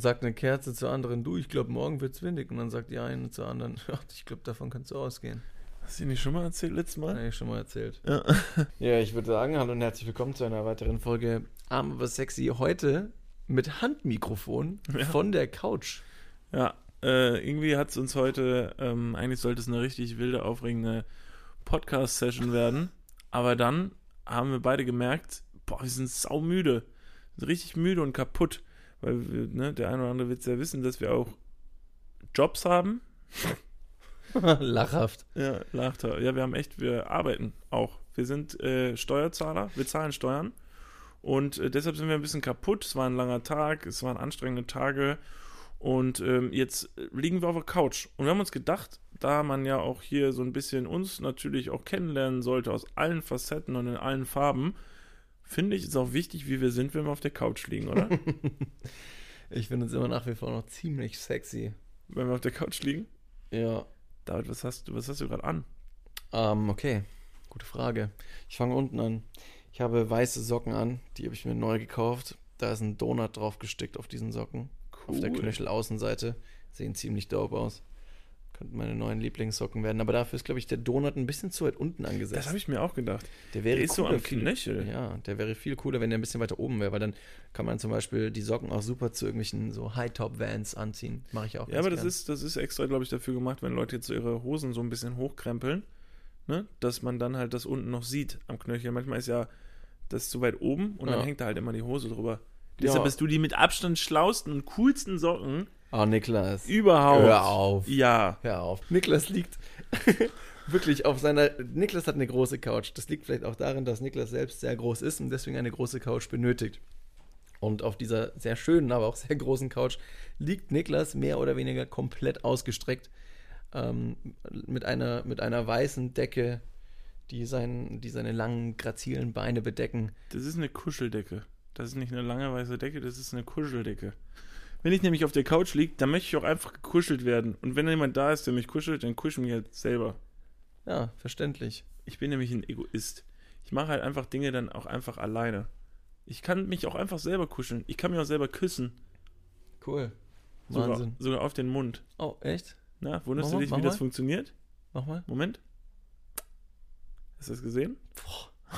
sagt eine Kerze zur anderen, du, ich glaube, morgen wird's windig. Und dann sagt die eine zur anderen, ach, ich glaube, davon kannst du ausgehen. Hast du nicht schon mal erzählt letztes Mal? Habe ich schon mal erzählt. Ja. Ja, ich würde sagen, hallo und herzlich willkommen zu einer weiteren Folge Arm aber sexy. Heute mit Handmikrofon Ja. von der Couch. Ja, äh, irgendwie hat es uns heute, ähm, eigentlich sollte es eine richtig wilde, aufregende Podcast-Session werden. Aber dann haben wir beide gemerkt, boah, wir sind saumüde. Wir sind richtig müde und kaputt. Weil wir, ne, der eine oder andere wird ja wissen, dass wir auch Jobs haben. Lachhaft. Ja, lacht er. Ja, wir haben echt, wir arbeiten auch. Wir sind äh, Steuerzahler, wir zahlen Steuern. Und äh, deshalb sind wir ein bisschen kaputt. Es war ein langer Tag, es waren anstrengende Tage. Und ähm, jetzt liegen wir auf der Couch. Und wir haben uns gedacht, da man ja auch hier so ein bisschen uns natürlich auch kennenlernen sollte, aus allen Facetten und in allen Farben, finde ich es auch wichtig, wie wir sind, wenn wir auf der Couch liegen, oder? Ich finde uns immer nach wie vor noch ziemlich sexy. wenn wir auf der Couch liegen. Ja. David, was hast du, was hast du gerade an? Ähm, okay. Gute Frage. Ich fange unten an. Ich habe weiße Socken an, die habe ich mir neu gekauft. Da ist ein Donut drauf gestickt auf diesen Socken. Auf der Knöchelaußenseite. Sehen ziemlich dope aus. Könnten meine neuen Lieblingssocken werden. Aber dafür ist, glaube ich, der Donut ein bisschen zu weit unten angesetzt. Das habe ich mir auch gedacht. der wäre Der ist so am Knöchel. Ja, der wäre viel cooler, wenn der ein bisschen weiter oben wäre, weil dann kann man zum Beispiel die Socken auch super zu irgendwelchen so High-Top-Vans anziehen. Mache ich auch Ja, aber das gern. ist, das ist extra, glaube ich, dafür gemacht, wenn Leute jetzt so ihre Hosen so ein bisschen hochkrempeln, ne? dass man dann halt das unten noch sieht am Knöchel. Manchmal ist ja das zu weit oben und Ja. dann hängt da halt immer die Hose drüber. Ja. Deshalb bist du die mit Abstand schlausten und coolsten Socken Oh, Niklas. überhaupt. Hör auf. Ja. Hör auf. Niklas liegt wirklich auf seiner. Niklas hat eine große Couch. Das liegt vielleicht auch darin, dass Niklas selbst sehr groß ist und deswegen eine große Couch benötigt. Und auf dieser sehr schönen, aber auch sehr großen Couch liegt Niklas mehr oder weniger komplett ausgestreckt ähm, mit, einer, mit einer weißen Decke, die, sein, die seine langen, grazilen Beine bedecken. Das ist eine Kuscheldecke. Das ist nicht eine lange weiße Decke, das ist eine Kuscheldecke. Wenn ich nämlich auf der Couch liege, dann möchte ich auch einfach gekuschelt werden. Und wenn jemand da ist, der mich kuschelt, dann kuschel mich halt selber. Ja, verständlich. Ich bin nämlich ein Egoist. Ich mache halt einfach Dinge dann auch einfach alleine. Ich kann mich auch einfach selber kuscheln. Ich kann mich auch selber küssen. Cool. Sogar, Wahnsinn. sogar auf den Mund. Oh, echt? Na, wunderst Mach du mal, dich, mach wie das mal. funktioniert? Mach mal. Moment. Hast du das gesehen?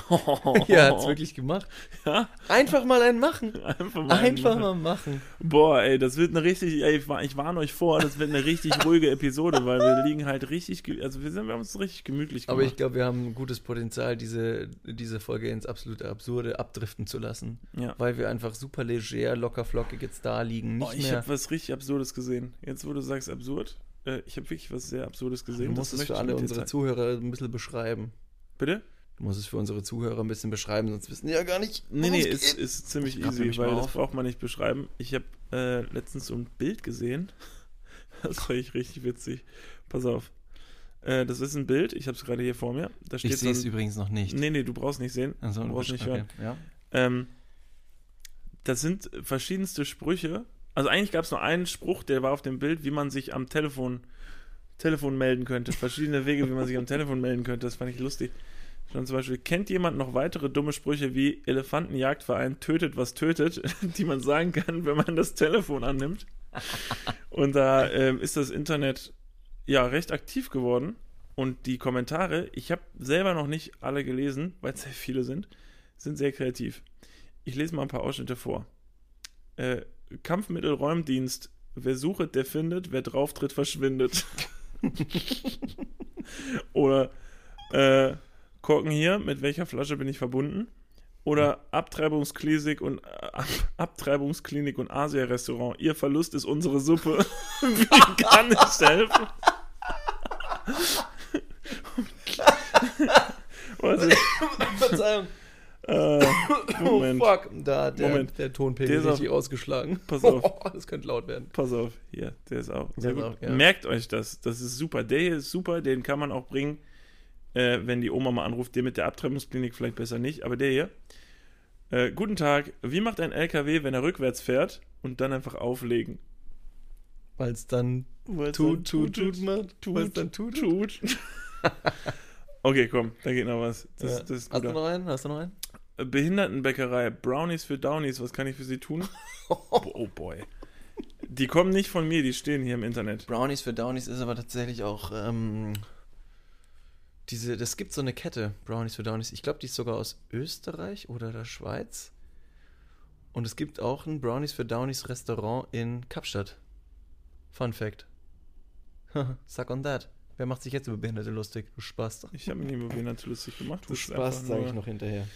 Ja, hat's wirklich gemacht. Ja, Einfach mal einen machen. einfach mal. Einfach machen. mal machen. Boah, ey, das wird eine richtig, ey, ich, war- ich warne euch vor, das wird eine richtig ruhige Episode, weil wir liegen halt richtig, also wir, sind, wir haben es richtig gemütlich gemacht. Aber ich glaube, wir haben ein gutes Potenzial, diese, diese Folge ins absolute Absurde abdriften zu lassen. ja. Weil wir einfach super leger, locker flockig jetzt da liegen. Nicht Oh, ich habe was richtig Absurdes gesehen. Jetzt, wo du sagst absurd, äh, ich habe wirklich was sehr Absurdes Du gesehen. musst Das es für alle unsere. Zuhörer ein bisschen beschreiben. Bitte? Du musst es für unsere Zuhörer ein bisschen beschreiben, sonst wissen die ja gar nicht. Nee, nee, es ist, ist ziemlich easy, weil das braucht man nicht beschreiben. Ich habe äh, letztens so ein Bild gesehen. Das fand ich richtig witzig. Pass auf. Äh, das ist ein Bild, ich habe es gerade hier vor mir. Da steht Ich sehe es übrigens noch nicht. Nee, nee, du brauchst nicht sehen. Also, du brauchst nicht hören. Ja. Ähm, das sind verschiedenste Sprüche. Also eigentlich gab es nur einen Spruch, der war auf dem Bild, wie man sich am Telefon, Telefon melden könnte. Verschiedene Wege, wie man sich am Telefon melden könnte. Das fand ich lustig. Schon zum Beispiel, kennt jemand noch weitere dumme Sprüche wie Elefantenjagdverein tötet, was tötet, die man sagen kann, wenn man das Telefon annimmt? Und da ähm, ist das Internet ja recht aktiv geworden. Und die Kommentare, ich habe selber noch nicht alle gelesen, weil es sehr viele sind, sind sehr kreativ. Ich lese mal ein paar Ausschnitte vor. Äh, Kampfmittelräumdienst. Wer sucht, der findet. Wer drauftritt, verschwindet. Oder äh, Korken hier. Mit welcher Flasche bin ich verbunden? Oder Abtreibungsklinik und äh, Ab Abtreibungsklinik und Asia-Restaurant. Ihr Verlust ist unsere Suppe. Wie kann ich helfen? Was ist, Verzeihung. äh, Moment. Oh fuck, da hat der, Moment. der Tonpegel Der ist richtig ausgeschlagen. Pass auf. das könnte laut werden. Pass auf, hier, der ist auch. Sehr ist gut. auch, ja. Merkt euch das, das ist super. Der hier ist super, den kann man auch bringen, äh, wenn die Oma mal anruft. Der mit der Abtreibungsklinik vielleicht besser nicht, aber der hier. Äh, guten Tag, wie macht ein LKW, wenn er rückwärts fährt und dann einfach auflegen? Weil es dann Weil's tut, dann tut, tut, macht. tut, Weil's dann tut. tut. okay, komm, da geht noch was. Das, Ja. das ist Hast du noch einen? Hast du noch einen? Behindertenbäckerei, Brownies für Downies, was kann ich für Sie tun? oh boy. Die kommen nicht von mir, die stehen hier im Internet. Brownies für Downies ist aber tatsächlich auch ähm, diese, das gibt so eine Kette, Brownies für Downies. Ich glaube, die ist sogar aus Österreich oder der Schweiz. Und es gibt auch ein Brownies für Downies Restaurant in Kapstadt. Fun Fact. Suck on that. Wer macht sich jetzt über Behinderte lustig? Du Spaß. Ich habe mich nie über Behinderte lustig gemacht. Du Spaß, sage ich noch hinterher.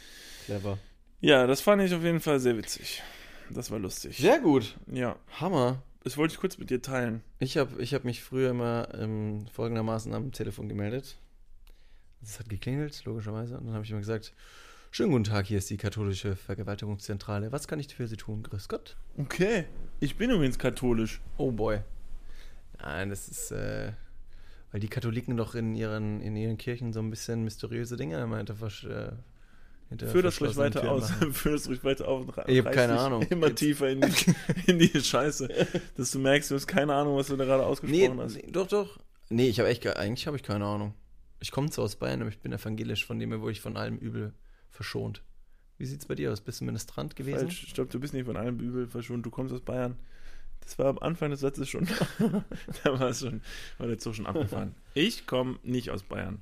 Clever. Ja, das fand ich auf jeden Fall sehr witzig. Das war lustig. Sehr gut. Ja, Hammer. das wollte ich kurz mit dir teilen. Ich habe ich hab mich früher immer ähm, folgendermaßen am Telefon gemeldet. Es hat geklingelt, logischerweise. Und dann habe ich immer gesagt, schönen guten Tag, hier ist die katholische Vergewaltigungszentrale. Was kann ich für Sie tun? Grüß Gott. Okay. Ich bin übrigens katholisch. Oh boy. Nein, das ist, äh, weil die Katholiken doch in ihren, in ihren Kirchen so ein bisschen mysteriöse Dinge immer hinter, äh, hinter Führ das ruhig weiter Türen aus. Führ das ruhig weiter auf. Ich hab reiß keine Ahnung. Immer Jetzt- tiefer in die, in die Scheiße. Dass du merkst, du hast keine Ahnung, was du da gerade Nee, ausgesprochen hast. nee, doch, doch. Nee, ich habe echt, ge- eigentlich habe ich keine Ahnung. Ich komme zwar aus Bayern, aber ich bin evangelisch, von dem her wurde ich von allem Übel verschont. Wie sieht's bei dir aus? Bist du Ministrant gewesen? Falsch. Stopp, du bist nicht von allem Übel verschont. Du kommst aus Bayern. Das war am Anfang des Satzes schon. da war es schon, war der Zug schon abgefahren. Ich komme nicht aus Bayern.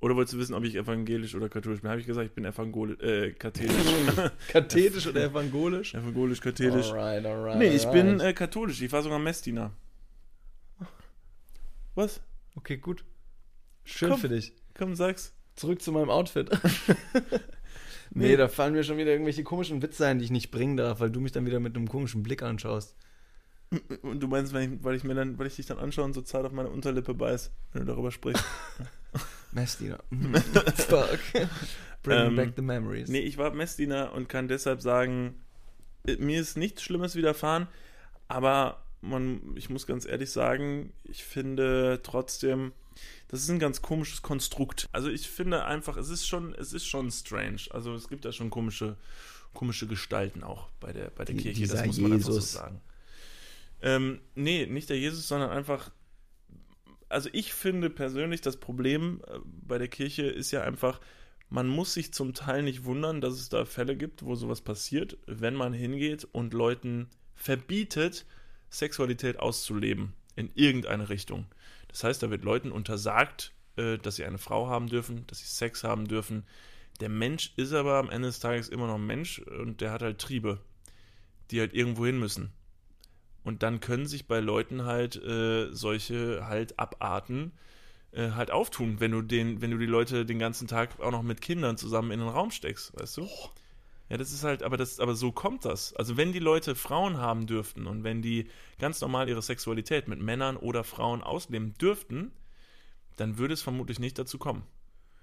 Oder wolltest du wissen, ob ich evangelisch oder katholisch bin? Habe ich gesagt, ich bin evangelisch, äh, katholisch. Kathetisch oder evangelisch? evangelisch, katholisch. Alright, alright. Nee, ich alright. bin äh, katholisch. Ich war sogar Messdiener. Was? Okay, gut. Schön Komm. für dich. Komm, sag's. Zurück zu meinem Outfit. nee, Nee. da fallen mir schon wieder irgendwelche komischen Witze ein, die ich nicht bringen darf, weil du mich dann wieder mit einem komischen Blick anschaust. Und du meinst, wenn ich, weil ich mir dann, weil ich dich dann anschaue und so zart auf meine Unterlippe beiß, wenn du darüber sprichst. Messdiener. Fuck. Bring Ähm, back the memories. Nee, ich war Messdiener und kann deshalb sagen, äh, mir ist nichts Schlimmes widerfahren, aber man, ich muss ganz ehrlich sagen, ich finde trotzdem, das ist ein ganz komisches Konstrukt. Also ich finde einfach, es ist schon, es ist schon strange. Also es gibt da schon komische, komische Gestalten auch bei der, bei der Die- Kirche, das muss man einfach Jesus. so sagen. Ähm, nee, nicht der Jesus, sondern einfach also ich finde persönlich, das Problem äh, bei der Kirche ist ja einfach, man muss sich zum Teil nicht wundern, dass es da Fälle gibt, wo sowas passiert, wenn man hingeht und Leuten verbietet, Sexualität auszuleben in irgendeine Richtung. Das heißt, da wird Leuten untersagt, äh, dass sie eine Frau haben dürfen, dass sie Sex haben dürfen. Der Mensch ist aber am Ende des Tages immer noch ein Mensch und der hat halt Triebe, die halt irgendwo hin müssen. Und dann können sich bei Leuten halt äh, solche halt Abarten äh, halt auftun, wenn du den, wenn du die Leute den ganzen Tag auch noch mit Kindern zusammen in den Raum steckst, weißt du? Ja, das ist halt, aber das, aber so kommt das. Also wenn die Leute Frauen haben dürften und wenn die ganz normal ihre Sexualität mit Männern oder Frauen ausleben dürften, dann würde es vermutlich nicht dazu kommen,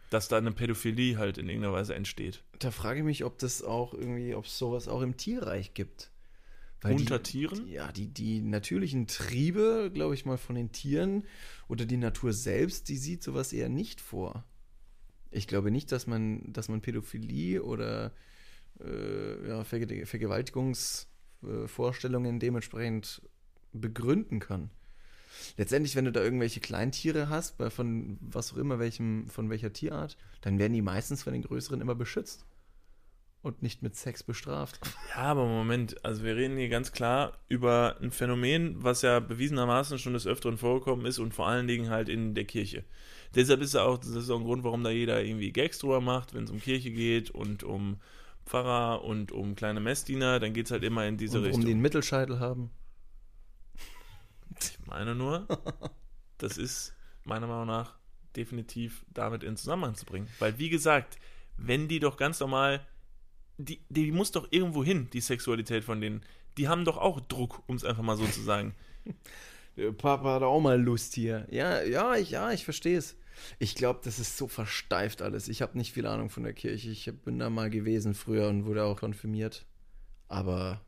dass da eine Pädophilie halt in irgendeiner Weise entsteht. Da frage ich mich, ob das auch irgendwie, ob es sowas auch im Tierreich gibt. Unter die, Tieren? Die, ja, die, die natürlichen Triebe, glaube ich mal, von den Tieren oder die Natur selbst, die sieht sowas eher nicht vor. Ich glaube nicht, dass man, dass man Pädophilie oder äh, ja, Verge Vergewaltigungsvorstellungen dementsprechend begründen kann. Letztendlich, wenn du da irgendwelche Kleintiere hast, bei von was auch immer, welchem, von welcher Tierart, dann werden die meistens von den größeren immer beschützt und nicht mit Sex bestraft. Ja, aber Moment, also wir reden hier ganz klar über ein Phänomen, was ja bewiesenermaßen schon des Öfteren vorgekommen ist und vor allen Dingen halt in der Kirche. Deshalb ist ja auch, das ist auch ein Grund, warum da jeder irgendwie Gags drüber macht, wenn es um Kirche geht und um Pfarrer und um kleine Messdiener, dann geht es halt immer in diese und Richtung. die einen Mittelscheitel haben. Ich meine nur, das ist meiner Meinung nach definitiv damit in Zusammenhang zu bringen. Weil, wie gesagt, wenn die doch ganz normal, die, die muss doch irgendwo hin, die Sexualität von denen. Die haben doch auch Druck, um es einfach mal so zu sagen. Der Papa hat auch mal Lust hier. Ja, ja, ich, ja, ich verstehe es. Ich glaube, das ist so versteift alles. Ich habe nicht viel Ahnung von der Kirche. Ich bin da mal gewesen früher und wurde auch konfirmiert. Aber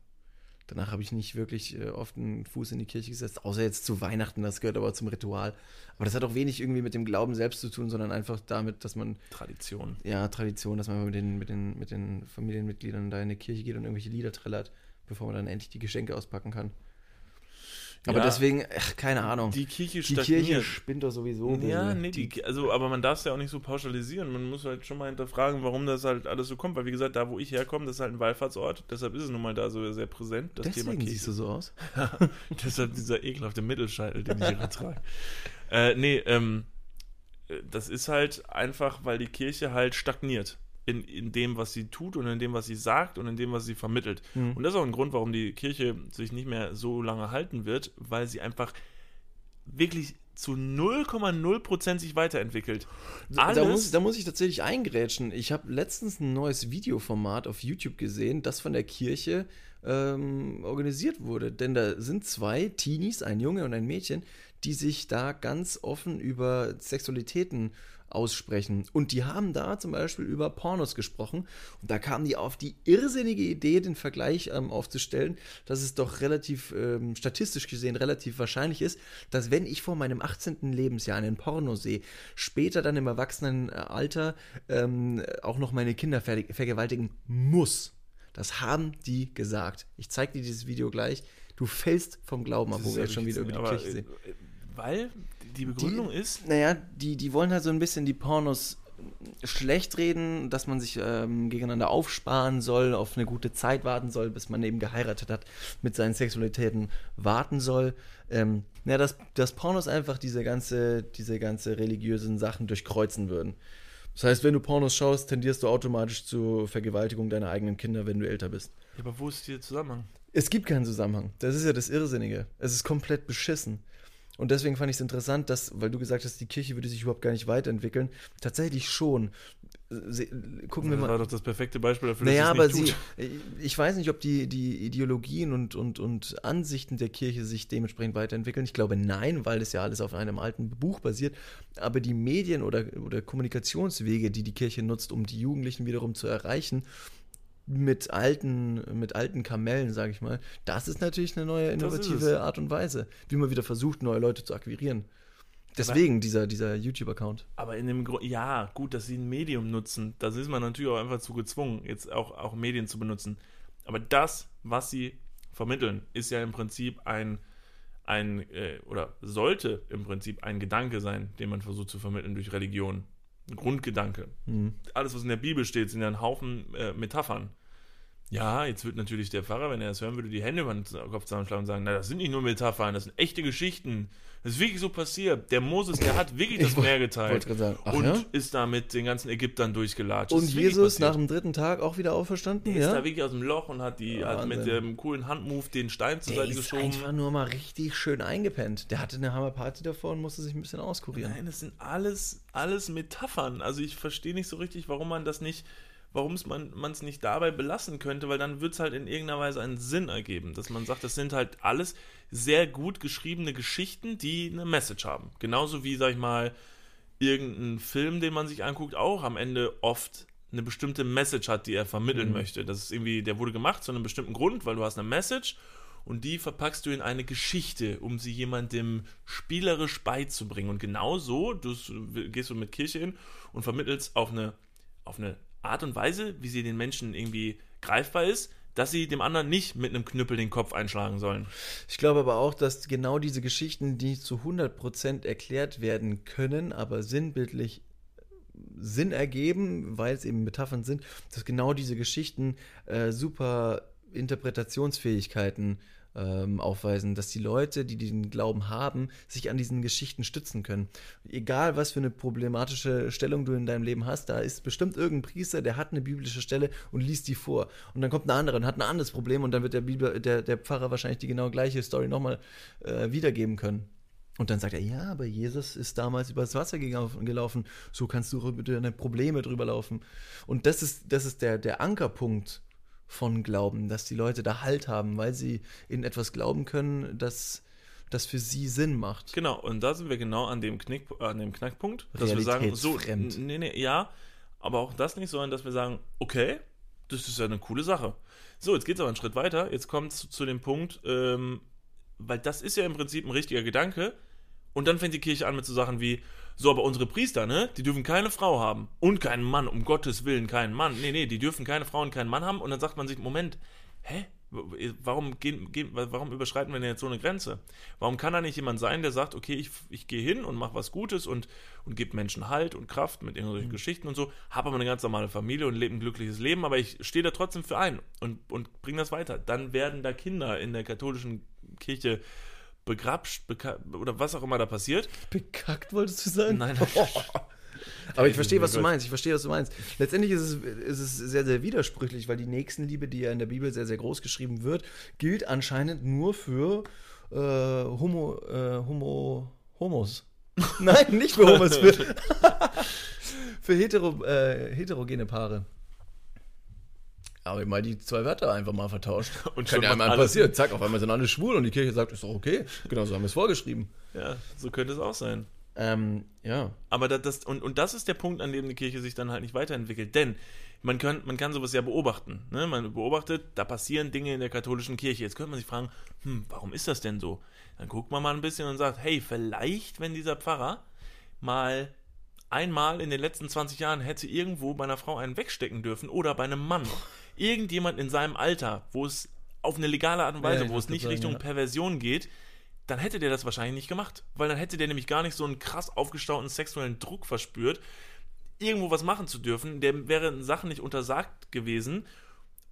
danach habe ich nicht wirklich äh, oft einen Fuß in die Kirche gesetzt. Außer jetzt zu Weihnachten, das gehört aber zum Ritual. Aber das hat auch wenig irgendwie mit dem Glauben selbst zu tun, sondern einfach damit, dass man, Tradition. ja, Tradition, dass man mit den, mit den, mit den Familienmitgliedern da in die Kirche geht und irgendwelche Lieder trällert, bevor man dann endlich die Geschenke auspacken kann. Aber Ja. deswegen, ach, keine Ahnung. Die Kirche Die stagniert. Kirche spinnt doch sowieso. Ja, nee, die, also, aber man darf es ja auch nicht so pauschalisieren. Man muss halt schon mal hinterfragen, warum das halt alles so kommt. Weil, wie gesagt, da, wo ich herkomme, das ist halt ein Wallfahrtsort. Deshalb ist es nun mal da so sehr präsent, das Thema Deswegen Kirche. siehst du so aus. Deshalb dieser ekelhafte Mittelscheitel, den ich hier trage. Äh, nee, ähm, äh, das ist halt einfach, weil die Kirche halt stagniert. In, in dem, was sie tut und in dem, was sie sagt und in dem, was sie vermittelt. Hm. Und das ist auch ein Grund, warum die Kirche sich nicht mehr so lange halten wird, weil sie einfach wirklich zu 0,0% sich weiterentwickelt. Alles, Da muss, da muss ich tatsächlich eingrätschen. Ich habe letztens ein neues Videoformat auf YouTube gesehen, das von der Kirche ähm, organisiert wurde. Denn da sind zwei Teenies, ein Junge und ein Mädchen, die sich da ganz offen über Sexualitäten aussprechen. Und die haben da zum Beispiel über Pornos gesprochen. Und da kamen die auf die irrsinnige Idee, den Vergleich ähm, aufzustellen, dass es doch relativ ähm, statistisch gesehen relativ wahrscheinlich ist, dass wenn ich vor meinem 18. Lebensjahr einen Porno sehe, später dann im Erwachsenenalter ähm, auch noch meine Kinder ver vergewaltigen muss. Das haben die gesagt. Ich zeige dir dieses Video gleich. Du fällst vom Glauben ab, wo wir jetzt schon wieder über die Kirche sehen. Weil die Begründung ist, Naja, die, die wollen halt so ein bisschen die Pornos schlecht reden, dass man sich ähm, gegeneinander aufsparen soll, auf eine gute Zeit warten soll, bis man eben geheiratet hat, mit seinen Sexualitäten warten soll. Ähm, naja, dass, dass Pornos einfach diese ganze, diese ganze religiösen Sachen durchkreuzen würden. Das heißt, wenn du Pornos schaust, tendierst du automatisch zur Vergewaltigung deiner eigenen Kinder, wenn du älter bist. ja, aber wo ist der Zusammenhang? Es gibt keinen Zusammenhang. Das ist ja das Irrsinnige. Es ist komplett beschissen. Und deswegen fand ich es interessant, dass, weil du gesagt hast, die Kirche würde sich überhaupt gar nicht weiterentwickeln. Tatsächlich schon. Sie, gucken wir Das mal. war doch das perfekte Beispiel dafür, Naja, dass aber es nicht sie, tut. ich weiß nicht, ob die, die Ideologien und, und, und Ansichten der Kirche sich dementsprechend weiterentwickeln. Ich glaube nein, weil das ja alles auf einem alten Buch basiert. Aber die Medien oder, oder Kommunikationswege, die die Kirche nutzt, um die Jugendlichen wiederum zu erreichen, mit alten, mit alten Kamellen, sage ich mal, das ist natürlich eine neue innovative. Art und Weise, wie man wieder versucht, neue Leute zu akquirieren. Deswegen dieser, dieser YouTube-Account. Aber in dem Grund, ja, gut, dass sie ein Medium nutzen, da ist man natürlich auch einfach zu gezwungen, jetzt auch, auch Medien zu benutzen. Aber das, was sie vermitteln, ist ja im Prinzip ein, ein äh, oder sollte im Prinzip ein Gedanke sein, den man versucht zu vermitteln durch Religion. Grundgedanke. Mhm. Alles, was in der Bibel steht, sind ja ein Haufen äh, Metaphern. Ja, jetzt wird natürlich der Pfarrer, wenn er das hören würde, die Hände über den Kopf zusammenschlagen und sagen, na, das sind nicht nur Metaphern, das sind echte Geschichten. Das ist wirklich so passiert. Der Moses, der hat wirklich das Meer geteilt. Ach, und ja? ist da mit den ganzen Ägyptern durchgelatscht. Und ist Jesus nach dem dritten Tag auch wieder auferstanden? Der ist da Ja? wirklich aus dem Loch und hat, die, hat mit dem coolen Handmove den Stein zur Der Seite ist geschoben. einfach nur mal richtig schön eingepennt. Der hatte eine Hammerparty davor und musste sich ein bisschen auskurieren. Nein, das sind alles, alles Metaphern. Also ich verstehe nicht so richtig, warum man das nicht, warum man es nicht dabei belassen könnte, weil dann wird es halt in irgendeiner Weise einen Sinn ergeben, dass man sagt, das sind halt alles sehr gut geschriebene Geschichten, die eine Message haben. Genauso wie, sag ich mal, irgendein Film, den man sich anguckt, auch am Ende oft eine bestimmte Message hat, die er vermitteln Mhm. möchte. Das ist irgendwie, der wurde gemacht zu einem bestimmten Grund, weil du hast eine Message und die verpackst du in eine Geschichte, um sie jemandem spielerisch beizubringen. Und genau so du, gehst du mit Kirche hin und vermittelst auf eine, auf eine Art und Weise, wie sie den Menschen irgendwie greifbar ist, dass sie dem anderen nicht mit einem Knüppel den Kopf einschlagen sollen. Ich glaube aber auch, dass genau diese Geschichten, die zu 100% erklärt werden können, aber sinnbildlich Sinn ergeben, weil es eben Metaphern sind, dass genau diese Geschichten äh, super Interpretationsfähigkeiten ähm, aufweisen, dass die Leute, die diesen Glauben haben, sich an diesen Geschichten stützen können. Egal, was für eine problematische Stellung du in deinem Leben hast, da ist bestimmt irgendein Priester, der hat eine biblische Stelle und liest die vor. Und dann kommt ein anderer und hat ein anderes Problem und dann wird der, Bibel, der, der Pfarrer wahrscheinlich die genau gleiche Story nochmal äh, wiedergeben können. Und dann sagt er, ja, aber Jesus ist damals übers Wasser gelaufen, so kannst du über deine Probleme drüber laufen. Und das ist, das ist der, der Ankerpunkt von Glauben, dass die Leute da Halt haben, weil sie in etwas glauben können, das, das für sie Sinn macht. Genau, und da sind wir genau an dem, Knick, an dem Knackpunkt, dass wir sagen, so, nee, nee, ja, aber auch das nicht, sondern dass wir sagen, okay, das ist ja eine coole Sache. So, jetzt geht es aber einen Schritt weiter, jetzt kommt es zu, zu dem Punkt, ähm, weil das ist ja im Prinzip ein richtiger Gedanke, und dann fängt die Kirche an mit so Sachen wie, so, aber unsere Priester, ne, die dürfen keine Frau haben und keinen Mann, um Gottes Willen keinen Mann. Nee, nee, die dürfen keine Frau und keinen Mann haben. Und dann sagt man sich, Moment, hä? Warum, gehen, gehen, warum überschreiten wir denn jetzt so eine Grenze? Warum kann da nicht jemand sein, der sagt, okay, ich, ich gehe hin und mache was Gutes und, und gebe Menschen Halt und Kraft mit irgendwelchen mhm. Geschichten und so, habe aber eine ganz normale Familie und lebe ein glückliches Leben, aber ich stehe da trotzdem für ein und, und bringe das weiter. Dann werden da Kinder in der katholischen Kirche begrapscht oder was auch immer da passiert. Bekackt wolltest du sagen? Nein. Aber ich verstehe, was du meinst. Ich verstehe, was du meinst. Letztendlich ist es, ist es sehr, sehr widersprüchlich, weil die Nächstenliebe, die ja in der Bibel sehr, sehr groß geschrieben wird, gilt anscheinend nur für äh, Homo, äh, Homo, Homos. Nein, nicht für Homos, für, für hetero, äh, heterogene Paare. Aber mal die zwei Wörter einfach mal vertauscht. Und kann ja einmal passieren. Zack, auf einmal sind alle schwul und die Kirche sagt, ist doch okay. Genau so haben wir es vorgeschrieben. Ja, so könnte es auch sein. Ähm, ja. Aber das, das, und, und das ist der Punkt, an dem die Kirche sich dann halt nicht weiterentwickelt. Denn man kann, man kann sowas ja beobachten. Ne? Man beobachtet, da passieren Dinge in der katholischen Kirche. Jetzt könnte man sich fragen, hm, warum ist das denn so? Dann guckt man mal ein bisschen und sagt, hey, vielleicht, wenn dieser Pfarrer mal einmal in den letzten 20 Jahren hätte irgendwo bei einer Frau einen wegstecken dürfen oder bei einem Mann. Irgendjemand in seinem Alter, wo es auf eine legale Art und Weise, ja, wo es nicht Richtung ja. Perversion geht, dann hätte der das wahrscheinlich nicht gemacht. Weil dann hätte der nämlich gar nicht so einen krass aufgestauten sexuellen Druck verspürt, irgendwo was machen zu dürfen. Der wäre Sachen nicht untersagt gewesen.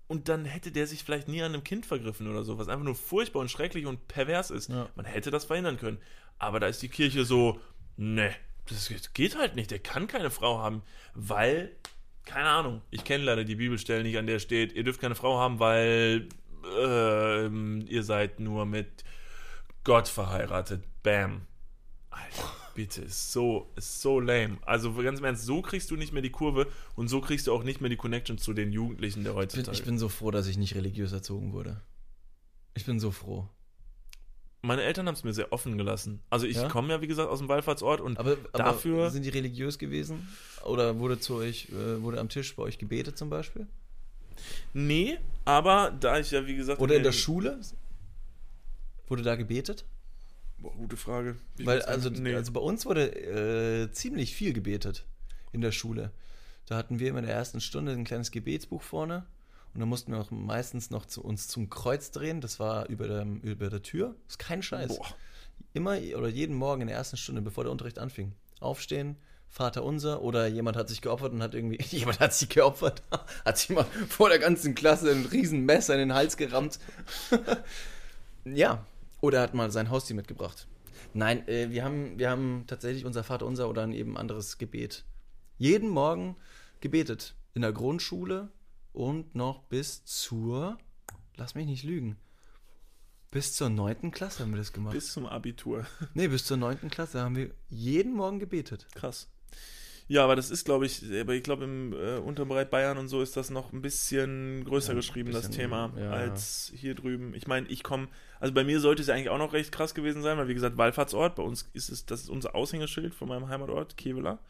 Und dann hätte der sich vielleicht nie an einem Kind vergriffen oder so, was einfach nur furchtbar und schrecklich und pervers ist. Ja. Man hätte das verhindern können. Aber da ist die Kirche so, ne, das geht halt nicht. Der kann keine Frau haben, weil, keine Ahnung, ich kenne leider die Bibelstelle nicht, an der steht, ihr dürft keine Frau haben, weil äh, ihr seid nur mit Gott verheiratet. Bam. Alter, bitte, ist so, ist so lame. Also ganz im Ernst, so kriegst du nicht mehr die Kurve und so kriegst du auch nicht mehr die Connection zu den Jugendlichen der heutzutage. Ich bin, ich bin so froh, dass ich nicht religiös erzogen wurde. Ich bin so froh. Meine Eltern haben es mir sehr offen gelassen. Also ich ja? komme ja, wie gesagt, aus dem Wallfahrtsort und aber, dafür. Aber sind die religiös gewesen? Oder wurde zu euch, äh, wurde am Tisch bei euch gebetet zum Beispiel? Nee, aber da ich ja, wie gesagt. Oder in der Schule? Wurde da gebetet? Boah, gute Frage. Ich Weil, also, nee. also bei uns wurde äh, ziemlich viel gebetet in der Schule. Da hatten wir immer in der ersten Stunde ein kleines Gebetsbuch vorne und dann mussten wir auch meistens noch zu uns zum Kreuz drehen. Das war über der, über der Tür. Das ist kein Scheiß. Boah. Immer oder jeden Morgen in der ersten Stunde, bevor der Unterricht anfing. Aufstehen, Vater unser oder jemand hat sich geopfert und hat irgendwie, jemand hat sich geopfert, hat sich mal vor der ganzen Klasse ein riesen Messer in den Hals gerammt. ja, oder er hat mal sein Haustier mitgebracht. Nein, äh, wir, haben, wir haben tatsächlich unser Vater unser oder ein eben anderes Gebet. Jeden Morgen gebetet. In der Grundschule und noch bis zur, lass mich nicht lügen, bis zur neunten Klasse haben wir das gemacht. Bis zum Abitur. Nee, bis zur neunten Klasse haben wir jeden Morgen gebetet. Krass. Ja, aber das ist, glaube ich, aber ich glaube, im äh, Unterbereich Bayern und so ist das noch ein bisschen größer ja, geschrieben, bisschen, das Thema, ja. als hier drüben. Ich meine, ich komme, also bei mir sollte es ja eigentlich auch noch recht krass gewesen sein, weil, wie gesagt, Wallfahrtsort, bei uns ist es, das ist unser Aushängeschild von meinem Heimatort, Kevela,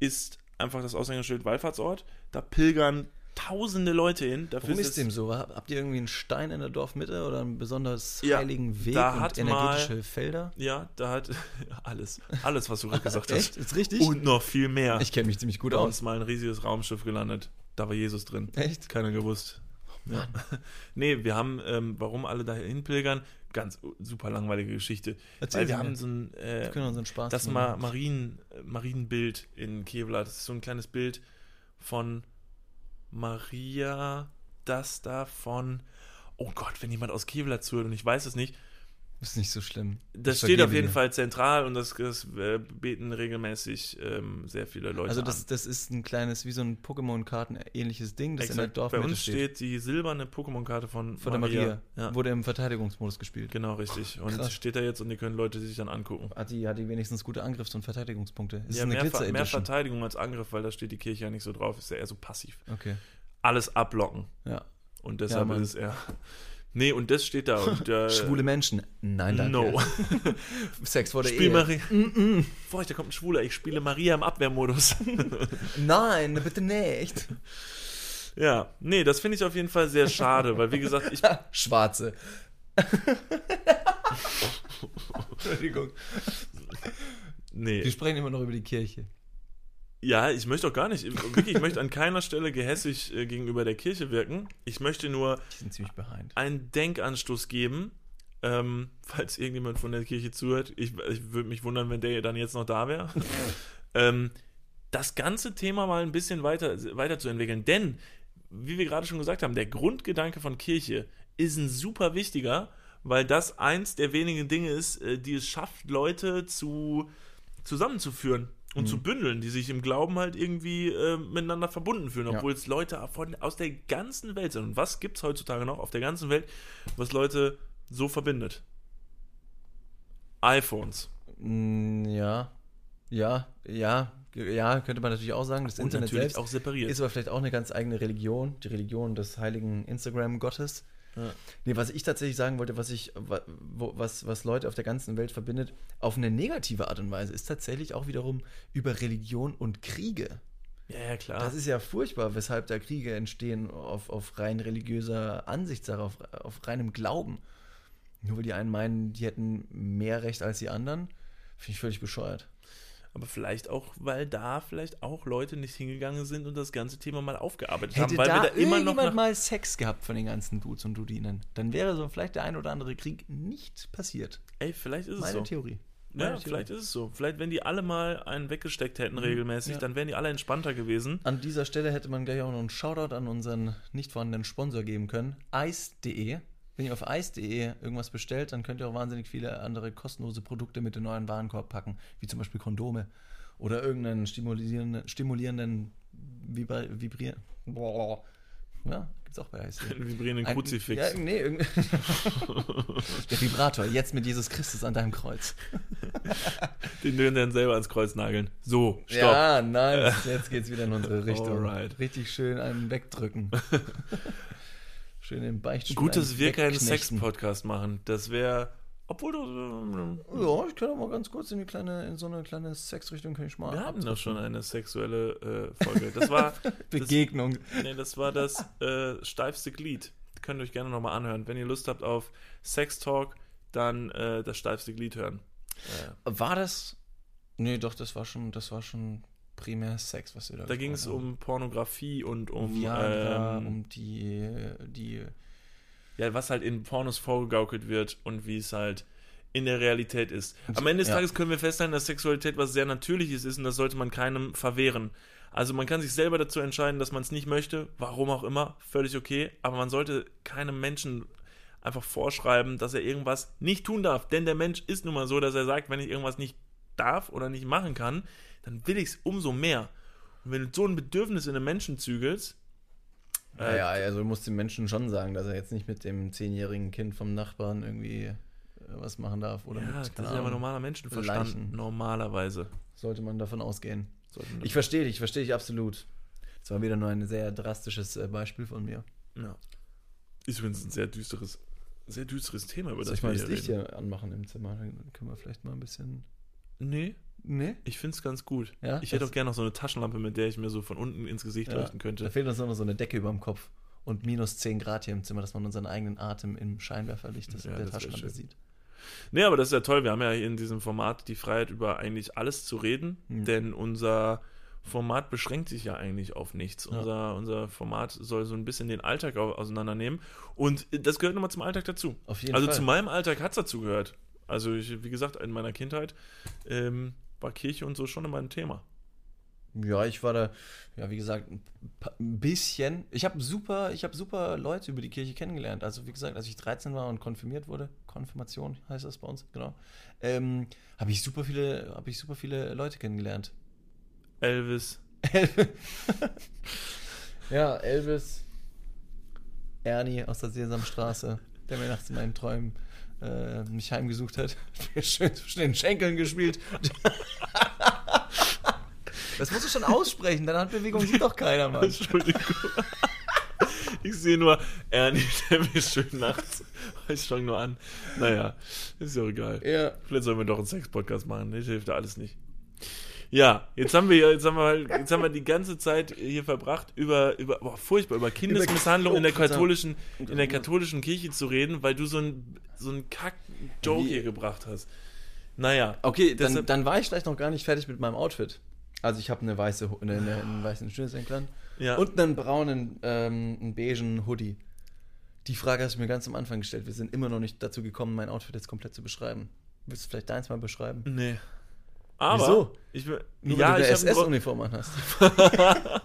ist einfach das Aushängeschild Wallfahrtsort. Da pilgern tausende Leute hin. Dafür Warum ist, dem so? Habt ihr irgendwie einen Stein in der Dorfmitte oder einen besonders ja, heiligen Weg da und energetische mal, Felder? Ja, da hat alles. Alles, was du gerade gesagt hast. Echt? Ist richtig? Und noch viel mehr. Ich kenne mich ziemlich gut Bei aus. uns mal ein riesiges Raumschiff gelandet. Da war Jesus drin. Echt? Keiner gewusst. Ja. nee, wir haben, ähm, warum alle dahin pilgern, ganz super langweilige Geschichte. Erzähl Weil wir haben so ein, äh, wir so Spaß das Ma Marien, Marienbild in Kevlar. Das ist so ein kleines Bild von Maria das davon. Oh Gott, wenn jemand aus Kevlar zuhört und ich weiß es nicht, ist nicht so schlimm. Das ich steht auf jeden mir. Fall zentral und das, das äh, beten regelmäßig ähm, sehr viele Leute Also das, an. das ist ein kleines, wie so ein Pokémon-Karten ähnliches Ding, das Exakt. in der Dorfmitte Bei uns steht. steht die silberne Pokémon-Karte von, von Maria. der Maria. Ja. Wurde im Verteidigungsmodus gespielt. Genau, richtig. Und Krass. steht da jetzt und die können Leute sich dann angucken. Hat die, hat die wenigstens gute Angriffs- und Verteidigungspunkte? Ist ja, mehr, Ver mehr Verteidigung als Angriff, weil da steht die Kirche ja nicht so drauf, ist ja eher so passiv. Okay. Alles ablocken. Ja. Und deshalb ja, ist es eher... Nee, und das steht da. Und, äh, Schwule Menschen. Nein, danke. No. Sex vor der Spiel Ehe. Maria. Mm -mm. Boah, da kommt ein Schwuler. Ich spiele Maria im Abwehrmodus. Nein, bitte nicht. Ja, nee, das finde ich auf jeden Fall sehr schade, weil wie gesagt, ich. Schwarze. Entschuldigung. Nee. Wir sprechen immer noch über die Kirche. Ja, ich möchte auch gar nicht. Wirklich, ich möchte an keiner Stelle gehässig äh, gegenüber der Kirche wirken. Ich möchte nur einen Denkanstoß geben, ähm, falls irgendjemand von der Kirche zuhört. Ich, ich würde mich wundern, wenn der dann jetzt noch da wäre. ähm, das ganze Thema mal ein bisschen weiter, weiterzuentwickeln. Denn, wie wir gerade schon gesagt haben, der Grundgedanke von Kirche ist ein super wichtiger, weil das eins der wenigen Dinge ist, äh, die es schafft, Leute zu zusammenzuführen und zu bündeln, die sich im Glauben halt irgendwie äh, miteinander verbunden fühlen, Ja. obwohl es Leute von, aus der ganzen Welt sind. Und was gibt es heutzutage noch auf der ganzen Welt, was Leute so verbindet? iPhones. Mm, Ja, ja, ja, ja, könnte man natürlich auch sagen. Das Und Internet natürlich selbst auch separiert. ist aber vielleicht auch eine ganz eigene Religion, die Religion des heiligen Instagram-Gottes. Ja. Nee, was ich tatsächlich sagen wollte, was ich, was, was Leute auf der ganzen Welt verbindet, auf eine negative Art und Weise, ist tatsächlich auch wiederum über Religion und Kriege. ja, ja, klar. Das ist ja furchtbar, weshalb da Kriege entstehen auf, auf rein religiöser Ansichtssache, auf, auf reinem Glauben. Nur weil die einen meinen, die hätten mehr Recht als die anderen, finde ich völlig bescheuert. Aber vielleicht auch, weil da vielleicht auch Leute nicht hingegangen sind und das ganze Thema mal aufgearbeitet Hätte haben, weil da, wir da immer noch nach, mal Sex gehabt von den ganzen Dudes und Dudinen, dann wäre so vielleicht der ein oder andere Krieg nicht passiert. Ey, vielleicht ist es Meine so. Theorie. Ja, Meine Theorie. vielleicht ist es so. Vielleicht, wenn die alle mal einen weggesteckt hätten regelmäßig, ja. dann wären die alle entspannter gewesen. An dieser Stelle hätte man gleich auch noch einen Shoutout an unseren nicht vorhandenen Sponsor geben können. Ice.de. Wenn ihr auf Ice.de irgendwas bestellt, dann könnt ihr auch wahnsinnig viele andere kostenlose Produkte mit in euren Warenkorb packen, wie zum Beispiel Kondome oder irgendeinen stimulierenden, stimulierenden Vibra Vibrier. Boah. Ja, gibt's auch bei. Einen vibrierenden Ein- Kruzifix. Ja, nee, der Vibrator, jetzt mit Jesus Christus an deinem Kreuz. Den würden dann selber ans Kreuz nageln. So, stopp. Ja, nein, jetzt geht's wieder in unsere Richtung. Alright. Richtig schön einen wegdrücken. schön den Beichtstuhl. Gut, dass wir keinen. Sex-Podcast machen. Das wäre. Obwohl du. ähm, Ja, ich kann auch mal ganz kurz in, die kleine, in so eine kleine Sexrichtung kann ich mal Wir hatten doch schon eine sexuelle äh, Folge. Das war. Begegnung. Nee, das war das äh, steifste Glied. Könnt ihr euch gerne nochmal anhören. Wenn ihr Lust habt auf Sex Talk, dann äh, das steifste Glied hören. Äh, War das? Nee, doch, das war schon, das war schon primär Sex, was wir da da ging es um Pornografie und um, Viagra, ähm, um die, die ja, was halt in Pornos vorgegaukelt wird und wie es halt in der Realität ist. Am Ende des Ja. Tages können wir feststellen, dass Sexualität was sehr Natürliches ist und das sollte man keinem verwehren. Also man kann sich selber dazu entscheiden, dass man es nicht möchte, warum auch immer, völlig okay, aber man sollte keinem Menschen einfach vorschreiben, dass er irgendwas nicht tun darf, denn der Mensch ist nun mal so, dass er sagt, wenn ich irgendwas nicht darf oder nicht machen kann, dann will ich es umso mehr. Und wenn du so ein Bedürfnis in einem Menschen zügelst, äh, Naja, also du musst dem Menschen schon sagen, dass er jetzt nicht mit dem zehnjährigen Kind vom Nachbarn irgendwie äh, was machen darf. Oder ja, mit, das ist ja aber Ahnung, normaler Menschenverstand. Leichen. Normalerweise. sollte man davon ausgehen. Sollten Ich verstehe dich, ich verstehe dich absolut. Das war wieder nur ein sehr drastisches äh, Beispiel von mir. ja. Ist übrigens ein sehr düsteres, sehr düsteres Thema, über Soll das ich mal das Licht reden. hier anmachen im Zimmer? Dann können wir vielleicht mal ein bisschen. Nee, Nee? ich finde es ganz gut. Ja? Ich hätte auch gerne noch so eine Taschenlampe, mit der ich mir so von unten ins Gesicht Ja, leuchten Da könnte. fehlt uns nur noch so eine Decke über dem Kopf. Und minus 10 Grad hier im Zimmer, dass man unseren eigenen Atem im Scheinwerferlicht Ja, der Taschenlampe sieht. Nee, aber das ist ja toll. Wir haben ja hier in diesem Format die Freiheit, über eigentlich alles zu reden, Hm. denn unser Format beschränkt sich ja eigentlich auf nichts. Ja. Unser, unser Format soll so ein bisschen den Alltag au- auseinandernehmen. Und das gehört nochmal zum Alltag dazu. Auf jeden also Fall. zu meinem Alltag hat es dazu gehört. Also ich, wie gesagt, in meiner Kindheit ähm, war Kirche und so schon immer ein Thema. Ja, ich war da, ja, wie gesagt, ein bisschen. Ich habe super, ich habe super Leute über die Kirche kennengelernt. Also, wie gesagt, als ich 13 war und konfirmiert wurde, Konfirmation heißt das bei uns, genau, ähm, habe ich super viele, habe ich super viele Leute kennengelernt. Elvis. ja, Elvis, Ernie aus der Sesamstraße, der mir nachts in meinen Träumen äh, mich heimgesucht hat. Schön zwischen den Schenkeln gespielt. Das musst du schon aussprechen, deine Handbewegung sieht doch keiner, Mann. Entschuldigung. Ich sehe nur Ernie, der mir schön nachts. Ich fange nur an. Naja, ist ja auch egal. Ja. Vielleicht sollen wir doch einen Sex-Podcast machen. Das hilft ja alles nicht. Ja, jetzt haben wir, jetzt haben wir, halt- jetzt haben wir die ganze Zeit hier verbracht, über, über boah, furchtbar, über Kindesmisshandlung in der katholischen, in der katholischen Kirche zu reden, weil du so einen so einen Kack-Joke Wie- hier gebracht hast. Naja. Okay, dann, dann war ich vielleicht noch gar nicht fertig mit meinem Outfit. Also ich habe eine weiße, eine, eine, einen weißen Schnürsenkel an Ja. und einen braunen, ähm, einen beigen Hoodie. Die Frage hast du mir ganz am Anfang gestellt. Wir sind immer noch nicht dazu gekommen, mein Outfit jetzt komplett zu beschreiben. Willst du vielleicht deins mal beschreiben? Nee. Aber Wieso? ich will, Nur ja, weil du eine SS-Uniform anhast.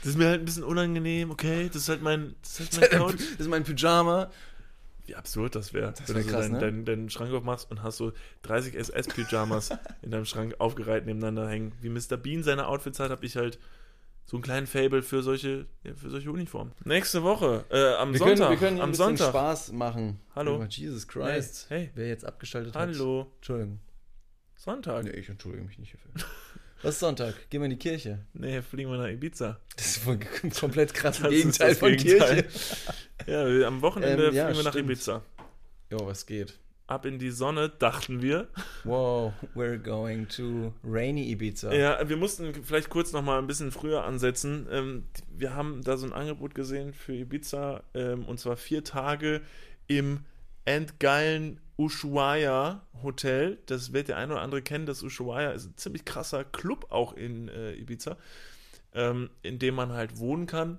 Das ist mir halt ein bisschen unangenehm, okay? Das ist halt mein, das ist halt mein Das Couch. ist mein Pyjama. Wie absurd das wäre, wenn wär du so krass, deinen, ne? deinen, deinen Schrank aufmachst und hast so 30 SS-Pyjamas in deinem Schrank aufgereiht nebeneinander hängen. Wie Mr. Bean seine Outfits hat, habe ich halt so einen kleinen Fable für solche, ja, für solche Uniformen. Nächste Woche, äh, am Wir Sonntag. können, wir können am ein Sonntag. Spaß machen. Hallo. Oh, Jesus Christ. Hey, hey. Wer jetzt abgeschaltet hat. Hallo, Entschuldigung. Sonntag. Nee, ich entschuldige mich nicht hierfür. Was ist Sonntag? Gehen wir in die Kirche. Nee, fliegen wir nach Ibiza. Das ist voll komplett krass Das Gegenteil das von Gegenteil. Kirche. Ja, am Wochenende Ähm, ja, fliegen wir nach stimmt. Ibiza. Jo, was geht? Ab in die Sonne, dachten wir. Wow, we're going to rainy Ibiza. Ja, wir mussten vielleicht kurz noch mal ein bisschen früher ansetzen. Ähm, wir haben da so ein Angebot gesehen für Ibiza ähm, und zwar vier Tage im endgeilen Ushuaia Hotel. Das wird der eine oder andere kennen. Das Ushuaia ist ein ziemlich krasser Club auch in äh, Ibiza, ähm, in dem man halt wohnen kann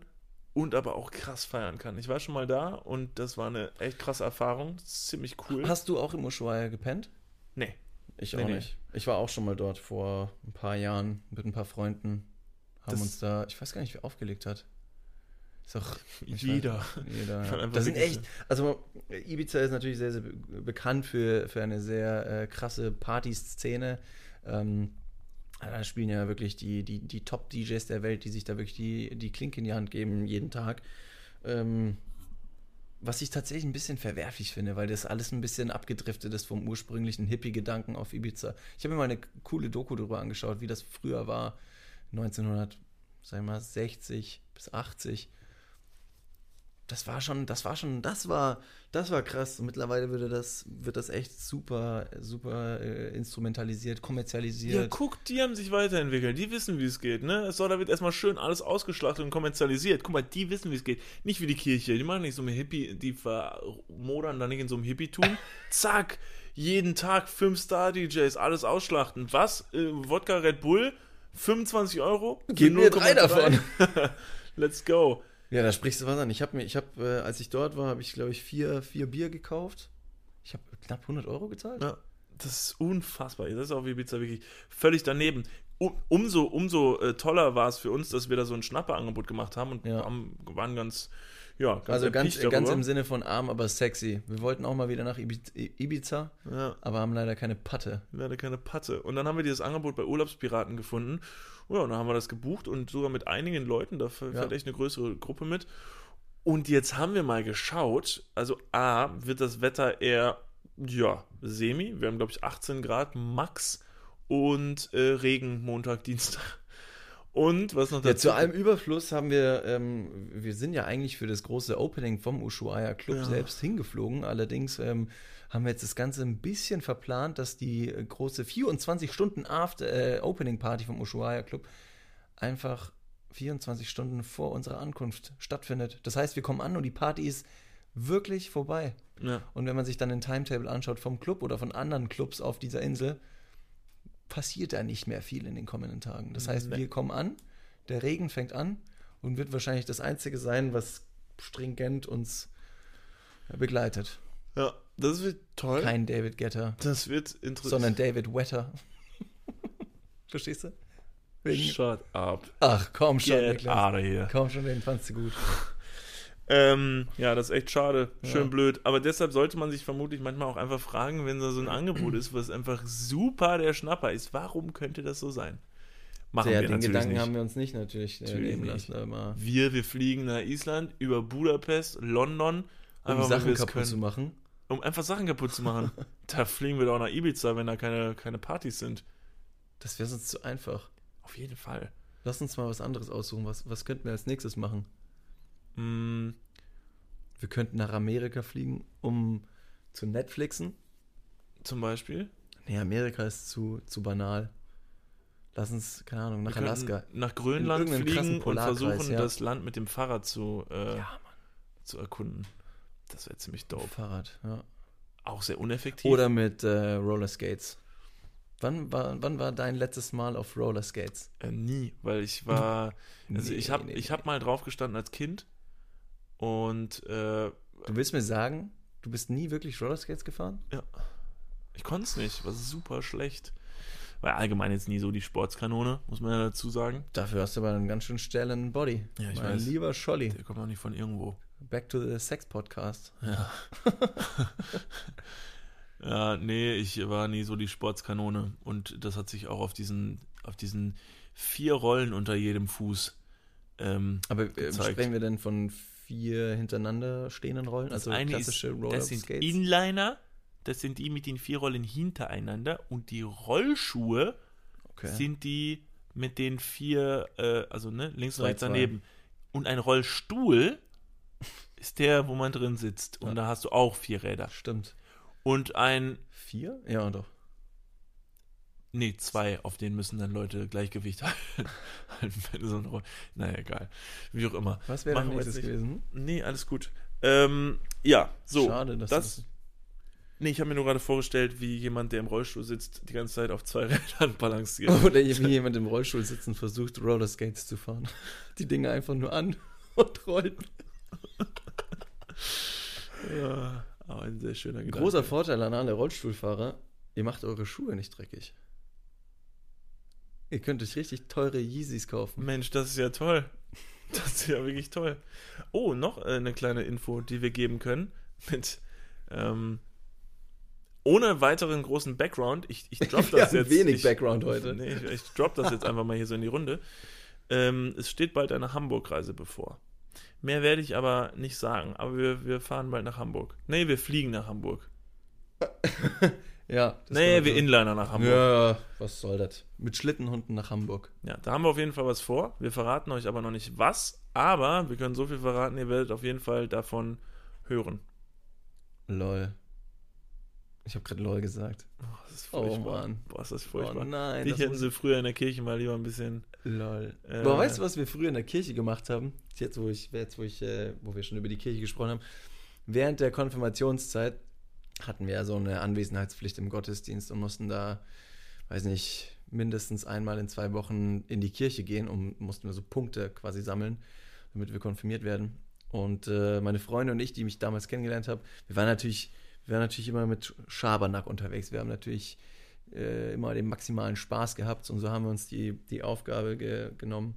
und aber auch krass feiern kann. Ich war schon mal da und das war eine echt krasse Erfahrung. Ziemlich cool. Hast du auch im Ushuaia gepennt? nee. Ich Nee, auch nee. nicht. Ich war auch schon mal dort vor ein paar Jahren mit ein paar Freunden. Haben Das- uns da, ich weiß gar nicht, wer aufgelegt hat. Ist auch Jeder. Weiß, jeder. Das sind echt, also Ibiza ist natürlich sehr, sehr be bekannt für, für eine sehr äh, krasse Partyszene. Ähm, da spielen ja wirklich die, die, die Top-DJs der Welt, die sich da wirklich die, die Klinke in die Hand geben, jeden Tag. Ähm, was ich tatsächlich ein bisschen verwerflich finde, weil das alles ein bisschen abgedriftet ist vom ursprünglichen Hippie-Gedanken auf Ibiza. Ich habe mir mal eine coole Doku darüber angeschaut, wie das früher war, 1960 bis 80. Das war schon, das war schon, das war, das war krass. Und mittlerweile würde das, wird das echt super, super äh, instrumentalisiert, Ja, kommerzialisiert. guck, die haben sich weiterentwickelt. Die wissen, wie es geht, ne? Es soll, da wird erstmal schön alles ausgeschlachtet und kommerzialisiert. Guck mal, die wissen, wie es geht. Nicht wie die Kirche. Die machen nicht so eine Hippie, die vermodern da nicht in so einem Hippie-Tum. Zack, jeden Tag fünf Star-DJs, alles ausschlachten. Was? Äh, Wodka Red Bull? 25 Euro? Gib mir drei 0,3? davon. Let's go. Ja, da sprichst du was an. Ich habe mir, ich habe, äh, als ich dort war, habe ich, glaube ich, vier, vier Bier gekauft. Ich habe knapp 100 Euro gezahlt. Ja, das ist unfassbar. Das ist auf Ibiza wirklich völlig daneben. Um, umso umso äh, toller war es für uns, dass wir da so ein Schnapperangebot gemacht haben und Ja. haben, waren ganz, ja, ganz also ganz, ganz im Sinne von arm, aber sexy. Wir wollten auch mal wieder nach Ibi- Ibiza, Ja, aber haben leider keine Patte. hatten keine Patte. Und dann haben wir dieses Angebot bei Urlaubspiraten gefunden. Ja, und dann haben wir das gebucht und sogar mit einigen Leuten, da fährt Ja. echt eine größere Gruppe mit. Und jetzt haben wir mal geschaut, also A, wird das Wetter eher, ja, semi. Wir haben, glaube ich, 18 Grad max und äh, Regen Montag, Dienstag. Und was noch Ja, dazu zu allem Überfluss haben wir, ähm, wir sind ja eigentlich für das große Opening vom Ushuaia Club Ja. selbst hingeflogen. Allerdings ähm, haben wir jetzt das Ganze ein bisschen verplant, dass die große 24 Stunden After äh, Opening Party vom Ushuaia Club einfach 24 Stunden vor unserer Ankunft stattfindet. Das heißt, wir kommen an und die Party ist wirklich vorbei. Ja. Und wenn man sich dann den Timetable anschaut vom Club oder von anderen Clubs auf dieser Insel, passiert da nicht mehr viel in den kommenden Tagen. Das heißt, Nee. wir kommen an, der Regen fängt an und wird wahrscheinlich das Einzige sein, was stringent uns begleitet. ja, das wird toll. Kein David Getter, Das wird interessant. sondern David Wetter. Verstehst du? Wegen, Shut up. ach, komm schon, Get out of here. Komm schon, den fandst du gut. Ähm, ja, das ist echt schade. Schön Ja. blöd. Aber deshalb sollte man sich vermutlich manchmal auch einfach fragen, wenn da so ein Angebot ist, was einfach super der Schnapper ist, warum könnte das so sein? Machen Der, wir den Gedanken nicht. haben wir uns nicht natürlich, äh, Natürlich nehmen lassen. Aber wir, wir fliegen nach Island, über Budapest, London, um Sachen kaputt können, zu machen. um einfach Sachen kaputt zu machen. da fliegen wir doch nach Ibiza, wenn da keine, keine Partys sind. Das wäre sonst zu einfach. Auf jeden Fall. Lass uns mal was anderes aussuchen. Was, was könnten wir als nächstes machen? Mm, Wir könnten nach Amerika fliegen, um zu Netflixen. zum Beispiel. Nee, Amerika ist zu, zu banal. Lass uns, keine Ahnung, nach Wir Alaska. Nach Grönland fliegen und versuchen, ja. das Land mit dem Fahrrad zu, äh, Ja, zu erkunden. Das wäre ziemlich dope. Fahrrad, ja. Auch sehr uneffektiv. Oder mit äh, Rollerskates. Wann war, wann war dein letztes Mal auf Rollerskates? Äh, nie, weil ich war. Also Nee, ich habe nee, ich nee. hab mal drauf gestanden als Kind und äh, Du willst mir sagen, du bist nie wirklich Rollerskates gefahren? ich konnte es nicht. War super schlecht. War allgemein jetzt nie so die Sportskanone, muss man ja dazu sagen. Dafür hast du aber einen ganz schön stählen Body. Ja, ich mein weiß. lieber Scholli. Der kommt auch nicht von irgendwo. Back to the Sex Podcast. Ja. ja, nee, ich war nie so die Sportskanone. Und das hat sich auch auf diesen, auf diesen vier Rollen unter jedem Fuß. Ähm, Aber äh, sprechen wir denn von vier hintereinander stehenden Rollen? das Also eine klassische ist, das sind? Inliner, das sind die mit den vier Rollen hintereinander. Und die Rollschuhe Okay. sind die mit den vier, äh, also ne, links und rechts daneben. Und ein Rollstuhl ist der, wo man drin sitzt. Und Ja. da hast du auch vier Räder. Stimmt. Und ein Vier? Ja, doch. Nee, zwei, auf denen müssen dann Leute Gleichgewicht halten. wenn so ein Roll- naja, egal. Wie auch immer. Was wäre wir nächstes gewesen? Nee, alles gut. Ähm, ja, so. Schade, dass das, das. Nee, ich habe mir nur gerade vorgestellt, wie jemand, der im Rollstuhl sitzt, die ganze Zeit auf zwei Rädern balanciert. Oder wie jemand im Rollstuhl sitzen versucht, Rollerskates zu fahren. Die Dinge einfach nur an und rollen. ja, aber ein sehr schöner Gedanke. Großer Vorteil an alle Rollstuhlfahrer, ihr macht eure Schuhe nicht dreckig. Ihr könnt euch richtig teure Yeezys kaufen. Mensch, das ist ja toll. Das ist ja wirklich toll. Oh, noch äh, eine kleine Info, die wir geben können. Mit, ähm, ohne weiteren großen Background. Ich, ich drop das jetzt. wenig ich, Background heute. Nee, ich, ich drop das jetzt einfach mal hier so in die Runde. Ähm, es steht bald eine Hamburg-Reise bevor. Mehr werde ich aber nicht sagen. Aber wir, wir fahren bald nach Hamburg. Nee, wir fliegen nach Hamburg. Ja. das nee, wir man Inliner nach so- Hamburg. Ja, was soll das? Mit Schlittenhunden nach Hamburg. Ja, da haben wir auf jeden Fall was vor. Wir verraten euch aber noch nicht was. Aber wir können so viel verraten, ihr werdet auf jeden Fall davon hören. Lol. Ich habe gerade lol gesagt. Oh, das ist Oh, furchtbar. Mann. Boah, ist das Oh furchtbar. nein. Die das hätten sie früher in der Kirche mal lieber ein bisschen. Lol. Äh, Aber weißt du, was wir früher in der Kirche gemacht haben? Jetzt, wo ich, jetzt, wo ich, äh, wo wir schon über die Kirche gesprochen haben. Während der Konfirmationszeit hatten wir ja so eine Anwesenheitspflicht im Gottesdienst und mussten da, weiß nicht, mindestens einmal in zwei Wochen in die Kirche gehen und mussten wir so Punkte quasi sammeln, damit wir konfirmiert werden. Und äh, meine Freunde und ich, die mich damals kennengelernt haben, wir waren natürlich, wir waren natürlich immer mit Schabernack unterwegs. Wir haben natürlich äh, immer den maximalen Spaß gehabt und so haben wir uns die, die Aufgabe ge genommen,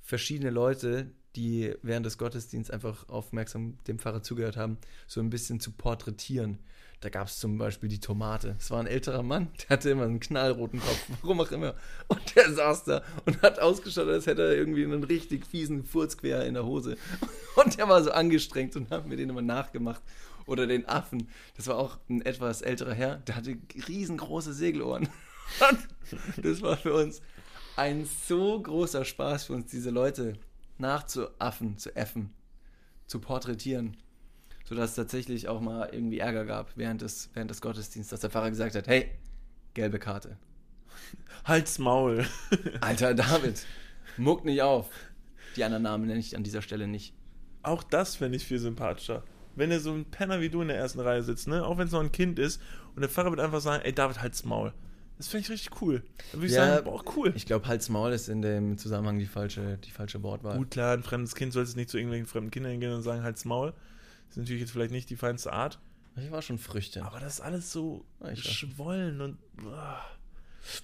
verschiedene Leute, die während des Gottesdienstes einfach aufmerksam dem Pfarrer zugehört haben, so ein bisschen zu porträtieren. Da gab es zum Beispiel die Tomate. Es war ein älterer Mann, der hatte immer einen knallroten Kopf, warum auch immer. Und der saß da und hat ausgeschaut, als hätte er irgendwie einen richtig fiesen Furz quer in der Hose. Und der war so angestrengt und haben mir den immer nachgemacht. Oder den Affen. Das war auch ein etwas älterer Herr, der hatte riesengroße Segelohren. Und das war für uns ein so großer Spaß für uns, diese Leute nachzuaffen, zu äffen, zu porträtieren. Sodass es tatsächlich auch mal irgendwie Ärger gab während des, während des Gottesdienstes, dass der Pfarrer gesagt hat, hey, gelbe Karte. Halt's Maul. Alter David, muck nicht auf. Die anderen Namen nenne ich an dieser Stelle nicht. Auch das fände ich viel sympathischer. Wenn er so ein Penner wie du in der ersten Reihe sitzt, ne? Auch wenn es noch ein Kind ist und der Pfarrer wird einfach sagen, ey David, halt's Maul. Das fände ich richtig cool. Dann würde ich Ja, sagen, boah, cool. Ich glaube, Hals Maul ist in dem Zusammenhang die falsche, die falsche Wortwahl. Gut, klar, ein fremdes Kind sollte nicht zu irgendwelchen fremden Kindern gehen und sagen, halt's Maul. Das ist natürlich jetzt vielleicht nicht die feinste Art. Ich war schon Früchte. Aber das ist alles so Ja, ich weiß. schwollen und. ah.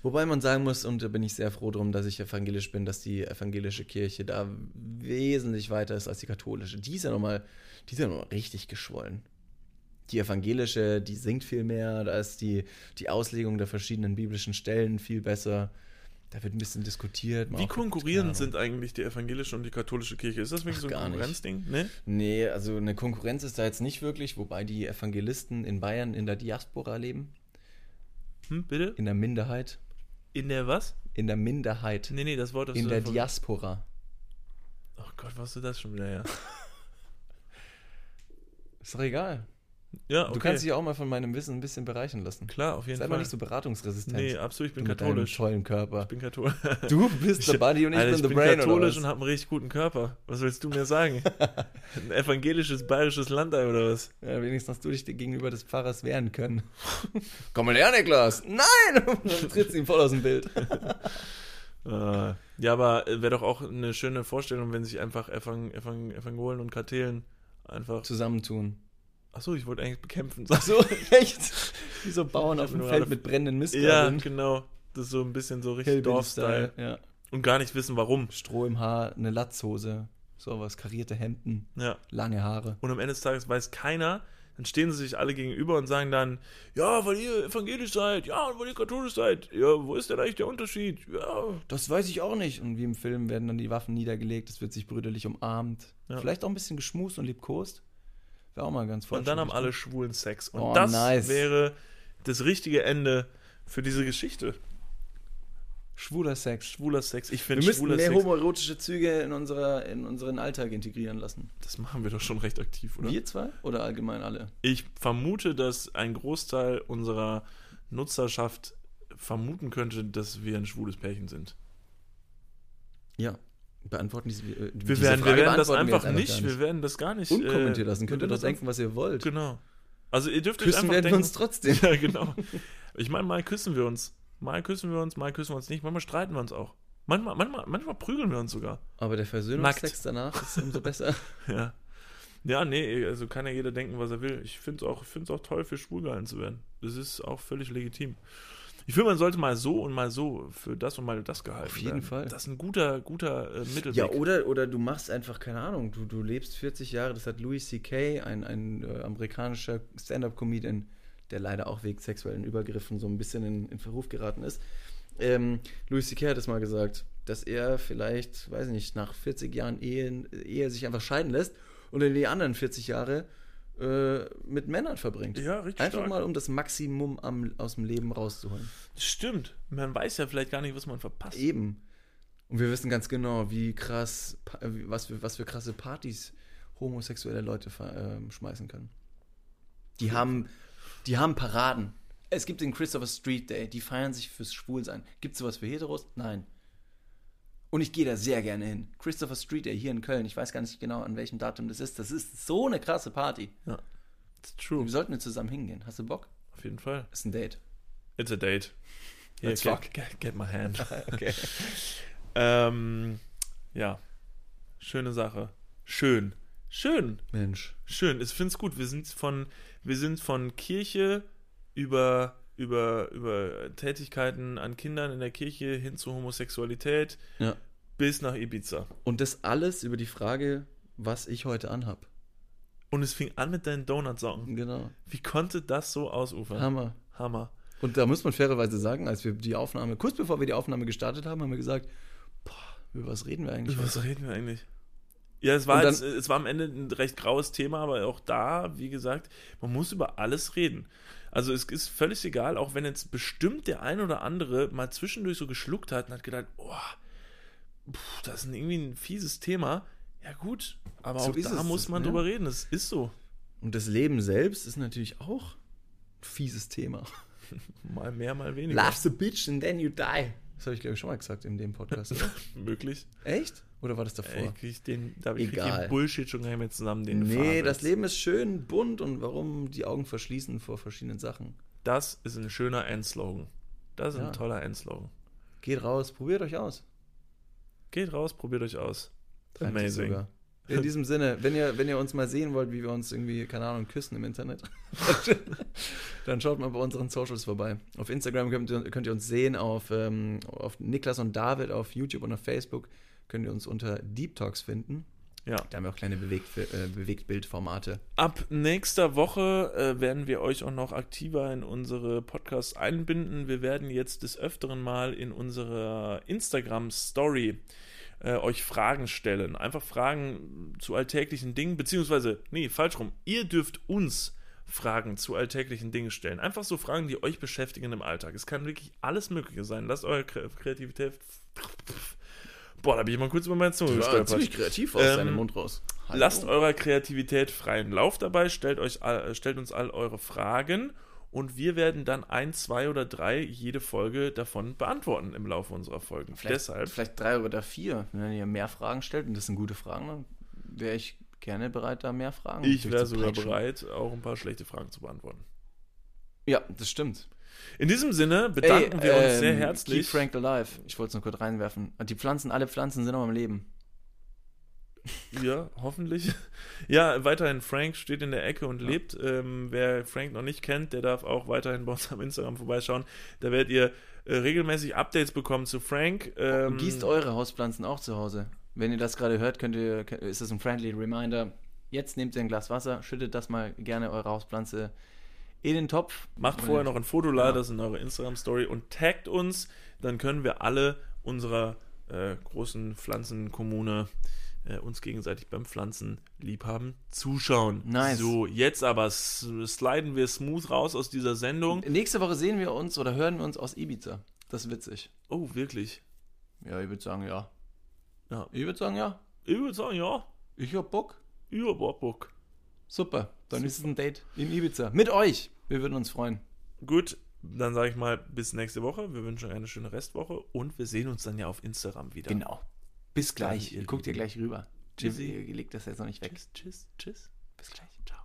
Wobei man sagen muss, und da bin ich sehr froh drum, dass ich evangelisch bin, dass die evangelische Kirche da wesentlich weiter ist als die katholische. Die ist ja nochmal, die ist ja noch mal richtig geschwollen. Die evangelische, die singt viel mehr, da ist die, die Auslegung der verschiedenen biblischen Stellen viel besser. Da wird ein bisschen diskutiert. Wie konkurrierend sind eigentlich die evangelische und die katholische Kirche? Ist das wirklich Ach, so ein. Konkurrenzding? Ne? Nee, also eine Konkurrenz ist da jetzt nicht wirklich, wobei die Evangelisten in Bayern in der Diaspora leben. Hm, bitte? In der Minderheit. In der was? In der Minderheit. Nee, nee, das Wort hast In du der davon- Diaspora. Oh Gott, was ist das schon wieder her? Ist doch egal. Ja, okay. Du kannst dich auch mal von meinem Wissen ein bisschen bereichern lassen. Klar, auf jeden Sei Fall. mal nicht so beratungsresistent. nee, absolut, ich bin du mit katholisch. tollen Körper. Ich bin katholisch. Du bist der Buddy und ich Alter, bin ich the bin Brain. katholisch und habe einen richtig guten Körper. Was willst du mir sagen? Ein evangelisches bayerisches Landei oder was? Ja, wenigstens hast du dich gegenüber des Pfarrers wehren können. Komm mal her, Niklas! Nein! Dann trittst du ihm voll aus dem Bild. Äh, ja, aber wäre doch auch eine schöne Vorstellung, wenn sich einfach Evang Evang Evangolen und Kathelen einfach. Zusammentun. Achso, ich wollte eigentlich bekämpfen. So, echt? Wie so Bauern auf dem Feld mit brennenden ja, Mistgabeln. genau. Das ist so ein bisschen so richtig. Dorfstyle. Ja. Und gar nicht wissen, warum. Stroh im Haar, eine Latzhose, sowas, karierte Hemden, Ja. lange Haare. Und am Ende des Tages weiß keiner, dann stehen sie sich alle gegenüber und sagen dann, ja, weil ihr evangelisch seid, ja, weil ihr katholisch seid, ja, wo ist denn eigentlich der Unterschied? Ja, Das weiß ich auch nicht. Und wie im Film werden dann die Waffen niedergelegt, es wird sich brüderlich umarmt. Ja. Vielleicht auch ein bisschen geschmust und liebkost. Wäre auch mal ganz und dann haben alle schwulen Sex. Und Oh, das nice. wäre das richtige Ende für diese Geschichte. Schwuler Sex. Schwuler Sex. Ich Wir finde schwuler mehr Sex. homoerotische Züge in, unserer, in unseren Alltag integrieren lassen. Das machen wir doch schon recht aktiv, oder? Wir zwei oder allgemein alle? Ich vermute, dass ein Großteil unserer Nutzerschaft vermuten könnte, dass wir ein schwules Pärchen sind. Ja. Beantworten diese, äh, Wir diese werden, wir Frage werden das wir einfach jetzt nicht, gar wir werden das gar nicht. Unkommentiert äh, lassen. Könnt ihr wir werden denken, was ihr wollt. das- Genau. Also ihr dürft euch Küssen einfach werden wir denken, uns trotzdem. Ja, genau. Ich meine, mal küssen wir uns. Mal küssen wir uns, mal küssen wir uns nicht. Manchmal streiten wir uns auch. Manchmal, manchmal, manchmal prügeln wir uns sogar. Aber der Versöhnungsex danach ist umso besser. Ja. Ja, nee, also kann ja jeder denken, was er will. Ich finde es auch, find's auch toll, für schwul gehalten zu werden. Das ist auch völlig legitim. Ich finde, man sollte mal so und mal so für das und mal das gehalten Auf jeden werden. Fall. Das ist ein guter, guter äh, Mittelweg. Ja, oder, oder du machst einfach, keine Ahnung, du, du lebst 40 Jahre, das hat Louis C.K., ein, ein äh, amerikanischer Stand-Up-Comedian, der leider auch wegen sexuellen Übergriffen so ein bisschen in, in Verruf geraten ist. Ähm, Louis C.K. hat es mal gesagt, dass er vielleicht, weiß ich nicht, nach 40 Jahren Ehe, Ehe sich einfach scheiden lässt und in die anderen 40 Jahre äh, mit Männern verbringt. Ja, richtig Einfach stark. mal, um das Maximum am, aus dem Leben rauszuholen. Das stimmt. Man weiß ja vielleicht gar nicht, was man verpasst. Eben. Und wir wissen ganz genau, wie krass, äh, was für, was für krasse Partys homosexuelle Leute ähm, schmeißen können. Die haben, die haben Paraden. Es gibt den Christopher Street Day, die feiern sich fürs Schwulsein. Gibt es sowas für Heteros? Nein. Und ich gehe da sehr gerne hin. Christopher Street Day hier in Köln, ich weiß gar nicht genau, an welchem Datum das ist. Das ist so eine krasse Party. It's true. Wir sollten zusammen hingehen. Hast du Bock? Auf jeden Fall. Ist ein Date. It's a date. Here, Let's get, fuck. Get, get my hand. Okay. ähm, ja. Schöne Sache. Schön. Schön. Mensch. Schön. Ich finde es gut. Wir sind von, wir sind von Kirche über, über, über Tätigkeiten an Kindern in der Kirche hin zu Homosexualität Ja. bis nach Ibiza. Und das alles über die Frage, was ich heute anhab. Und es fing an mit deinen Donut-Socken. Genau. Wie konnte das so ausufern? Hammer. Hammer. Und da muss man fairerweise sagen, als wir die Aufnahme, kurz bevor wir die Aufnahme gestartet haben, haben wir gesagt, boah, über was reden wir eigentlich? Über was reden wir eigentlich? Ja, es war, dann- jetzt, es war am Ende ein recht graues Thema, aber auch da, wie gesagt, man muss über alles reden. Also es ist völlig egal, auch wenn jetzt bestimmt der ein oder andere mal zwischendurch so geschluckt hat und hat gedacht, oh, pff, das ist irgendwie ein fieses Thema. Ja gut, aber So auch da es, muss man ja. drüber reden, das ist so. Und das Leben selbst ist natürlich auch ein fieses Thema. Mal mehr, mal weniger. Love's a bitch and then you die. Das habe ich, glaube ich, schon mal gesagt in dem Podcast. Möglich. Echt? Oder war das davor? Krieg ich den, da krieg ich den Bullshit schon gar nicht mehr zusammen, den nee, das. Leben ist schön bunt und warum die Augen verschließen vor verschiedenen Sachen. Das ist ein schöner Endslogan. Das ist Ja. ein toller Endslogan. Geht raus, probiert euch aus. Geht raus, probiert euch aus. Sich Amazing. In diesem Sinne, wenn ihr, wenn ihr uns mal sehen wollt, wie wir uns irgendwie, keine Ahnung, küssen im Internet, dann schaut mal bei unseren Socials vorbei. Auf Instagram könnt ihr, könnt ihr uns sehen, auf, ähm, auf Niklas und David, auf YouTube und auf Facebook könnt ihr uns unter Deep Talks finden. Ja. Da haben wir auch kleine Bewegt, äh, Bewegtbildformate. Ab nächster Woche äh, werden wir euch auch noch aktiver in unsere Podcasts einbinden. Wir werden jetzt des Öfteren mal in unserer Instagram-Story äh, euch Fragen stellen. Einfach Fragen zu alltäglichen Dingen, beziehungsweise, nee, falsch rum. Ihr dürft uns Fragen zu alltäglichen Dingen stellen. Einfach so Fragen, die euch beschäftigen im Alltag. Es kann wirklich alles Mögliche sein. Lasst eure Kre- Kreativität. Boah, da bin ich mal kurz über meine Zunge gestolpert. kreativ aus Ähm, seinem Mund raus. Hallo. Lasst eurer Kreativität freien Lauf dabei, stellt, euch all, stellt uns all eure Fragen und wir werden dann ein, zwei oder drei jede Folge davon beantworten im Laufe unserer Folgen. Vielleicht, Deshalb, vielleicht drei oder vier. Wenn ihr mehr Fragen stellt, und das sind gute Fragen, dann wäre ich gerne bereit, da mehr Fragen ich wäre sogar bereit, auch ein paar schlechte Fragen zu beantworten. Ja, das stimmt. In diesem Sinne bedanken Ey, wir uns ähm, sehr Keep herzlich. Frank alive. Ich wollte es nur kurz reinwerfen. Die Pflanzen, alle Pflanzen sind noch am Leben. Ja, hoffentlich. Ja, weiterhin Frank steht in der Ecke und lebt. Ähm, wer Frank noch nicht kennt, der darf auch weiterhin bei uns am Instagram vorbeischauen. Da werdet ihr äh, regelmäßig Updates bekommen zu Frank. Ähm, Gießt eure Hauspflanzen auch zu Hause. Wenn ihr das gerade hört, könnt ihr, ist das ein friendly reminder. Jetzt nehmt ihr ein Glas Wasser, schüttet das mal gerne eure Hauspflanze in den Topf. Macht vorher noch ein Foto, ladet Ja. das in eure Instagram-Story und taggt uns. Dann können wir alle unserer äh, großen Pflanzenkommune äh, uns gegenseitig beim Pflanzen liebhaben zuschauen. Nice. So, jetzt aber sliden wir smooth raus aus dieser Sendung. Nächste Woche sehen wir uns oder hören wir uns aus Ibiza. Das ist witzig. Oh, wirklich? Ja, ich würde sagen, ja. Ja. Ich würde sagen, ja. Ich würde sagen, ja. Ich hab Bock. Über Bock. Super. Dann Super. ist es ein Date in Ibiza. Mit euch. Wir würden uns freuen. Gut, dann sage ich mal bis nächste Woche. Wir wünschen euch eine schöne Restwoche und wir sehen uns dann ja auf Instagram wieder. Genau. Bis gleich. Dann, ihr Guckt ihr gleich rüber. Tschüssi. Ihr legt das jetzt noch nicht weg. Tschüss, tschüss, tschüss. Bis gleich. Ciao.